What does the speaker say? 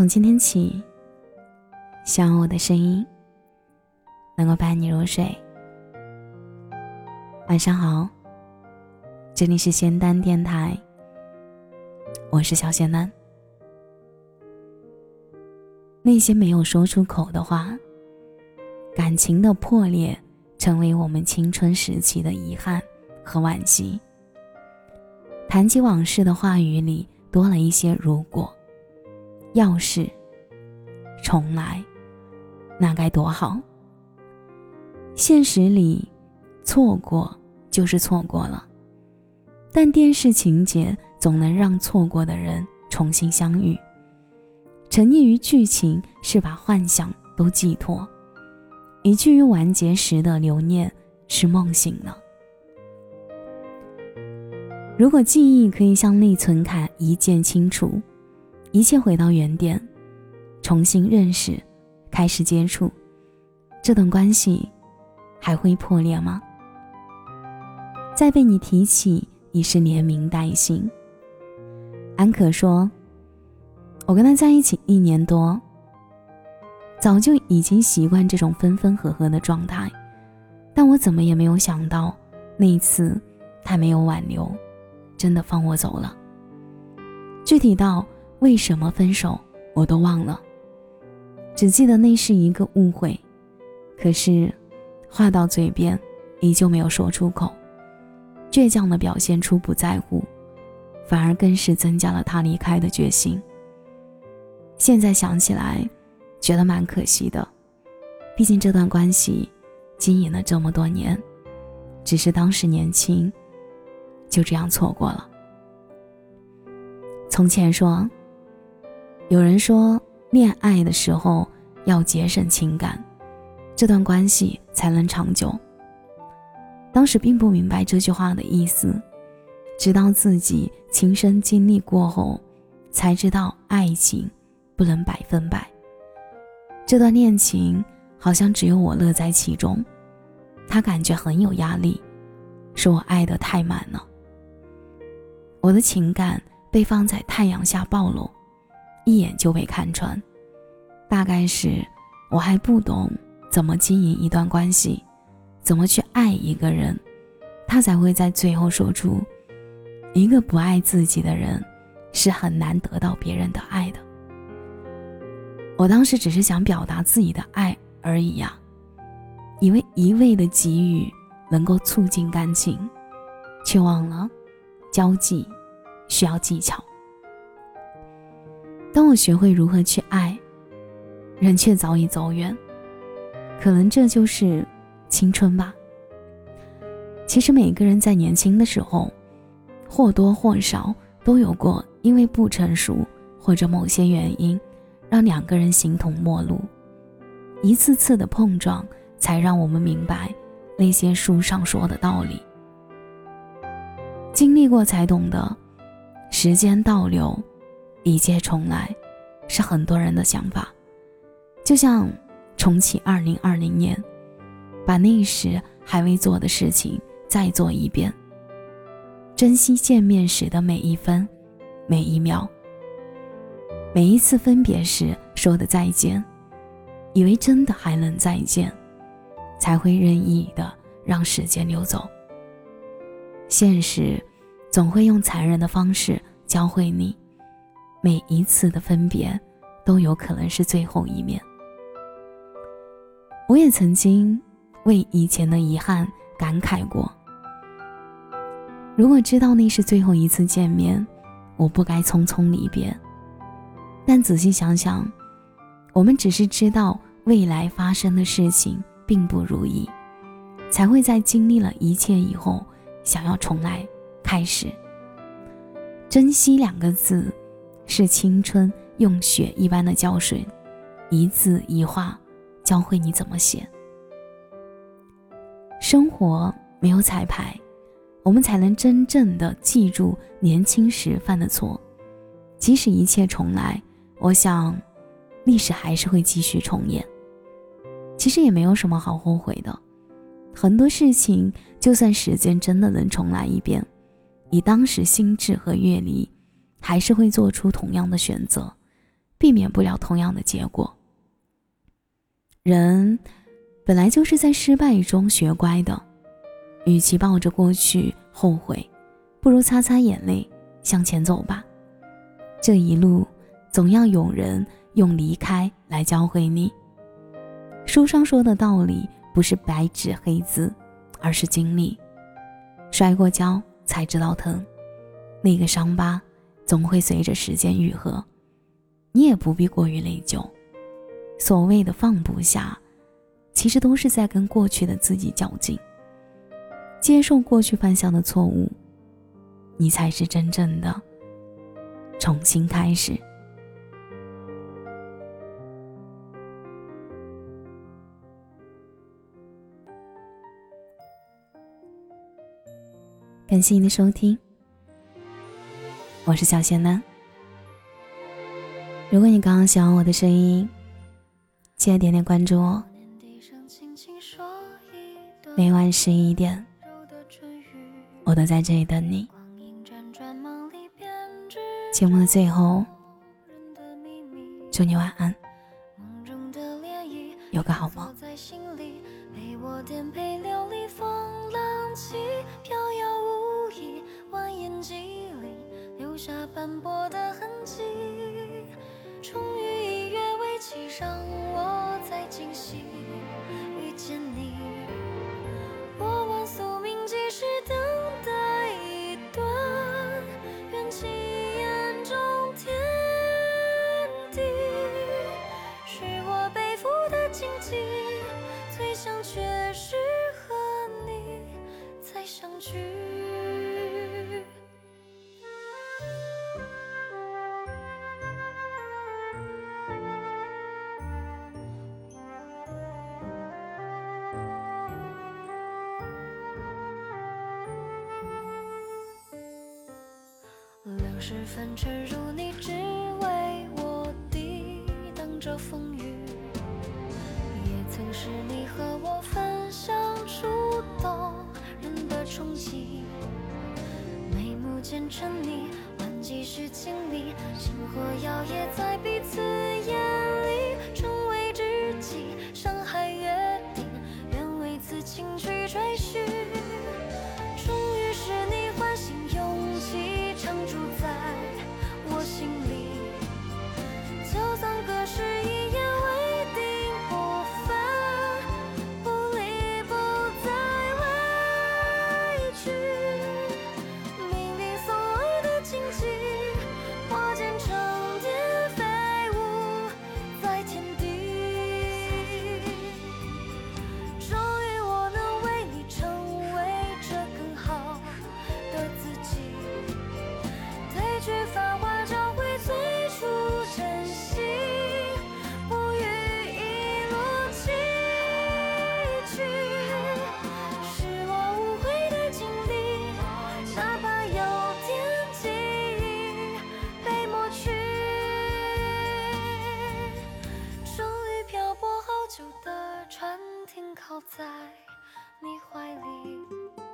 从今天起，希望我的声音能够伴你入睡。晚上好，这里是仙丹电台，我是小仙丹。那些没有说出口的话，感情的破裂，成为我们青春时期的遗憾和惋惜。谈起往事的话语里，多了一些如果。要是重来，那该多好。现实里，错过就是错过了，但电视情节总能让错过的人重新相遇。沉溺于剧情，是把幻想都寄托；以至于完结时的留念，是梦醒了。如果记忆可以像内存卡一键清除。一切回到原点，重新认识，开始接触，这段关系还会破裂吗？再被你提起，已是连名带姓。安可说：“我跟他在一起一年多，早就已经习惯这种分分合合的状态，但我怎么也没有想到，那一次他没有挽留，真的放我走了。具体到……”为什么分手，我都忘了，只记得那是一个误会。可是，话到嘴边，依旧没有说出口，倔强的表现出不在乎，反而更是增加了他离开的决心。现在想起来，觉得蛮可惜的，毕竟这段关系经营了这么多年，只是当时年轻，就这样错过了。从前说。有人说，恋爱的时候要节省情感，这段关系才能长久。当时并不明白这句话的意思，直到自己亲身经历过后，才知道爱情不能百分百。这段恋情好像只有我乐在其中，他感觉很有压力，是我爱得太满了。我的情感被放在太阳下暴露。一眼就被看穿，大概是我还不懂怎么经营一段关系，怎么去爱一个人，他才会在最后说出：一个不爱自己的人，是很难得到别人的爱的。我当时只是想表达自己的爱而已呀，以为一味的给予能够促进感情，却忘了交际需要技巧。当我学会如何去爱，人却早已走远。可能这就是青春吧。其实每个人在年轻的时候，或多或少都有过因为不成熟或者某些原因，让两个人形同陌路。一次次的碰撞，才让我们明白那些书上说的道理。经历过才懂得，时间倒流。一切重来，是很多人的想法，就像重启二零二零年，把那时还未做的事情再做一遍。珍惜见面时的每一分、每一秒，每一次分别时说的再见，以为真的还能再见，才会任意的让时间流走。现实总会用残忍的方式教会你。每一次的分别，都有可能是最后一面。我也曾经为以前的遗憾感慨过。如果知道那是最后一次见面，我不该匆匆离别。但仔细想想，我们只是知道未来发生的事情并不如意，才会在经历了一切以后，想要重来开始。珍惜两个字。是青春用血一般的胶水，一字一画教会你怎么写。生活没有彩排，我们才能真正的记住年轻时犯的错。即使一切重来，我想，历史还是会继续重演。其实也没有什么好后悔的，很多事情，就算时间真的能重来一遍，以当时心智和阅历。还是会做出同样的选择，避免不了同样的结果。人本来就是在失败中学乖的，与其抱着过去后悔，不如擦擦眼泪向前走吧。这一路总要有人用离开来教会你。书上说的道理不是白纸黑字，而是经历。摔过跤才知道疼，那个伤疤总会随着时间愈合。你也不必过于内疚。所谓的放不下，其实都是在跟过去的自己较劲。接受过去犯下的错误，你才是真正的重新开始。感谢您的收听，我是小仙男。如果你刚刚喜欢我的声音，记得点点关注哦。每晚十一点，我都在这里等你。节目的最后，祝你晚安，有个好梦。下斑驳的痕迹，终于以月为期，让我再惊喜遇见你。我问宿命，几时等待一段缘起眼中天地，是我背负的荆棘，最想却是和你再相聚。时分沉入你，只为我抵挡着风雨。也曾是你和我分享触动人的冲击。眉目间沉溺，换几世经历，星火摇曳在彼此眼里，成为知己。山海约定，愿为此情。船停靠在你怀里。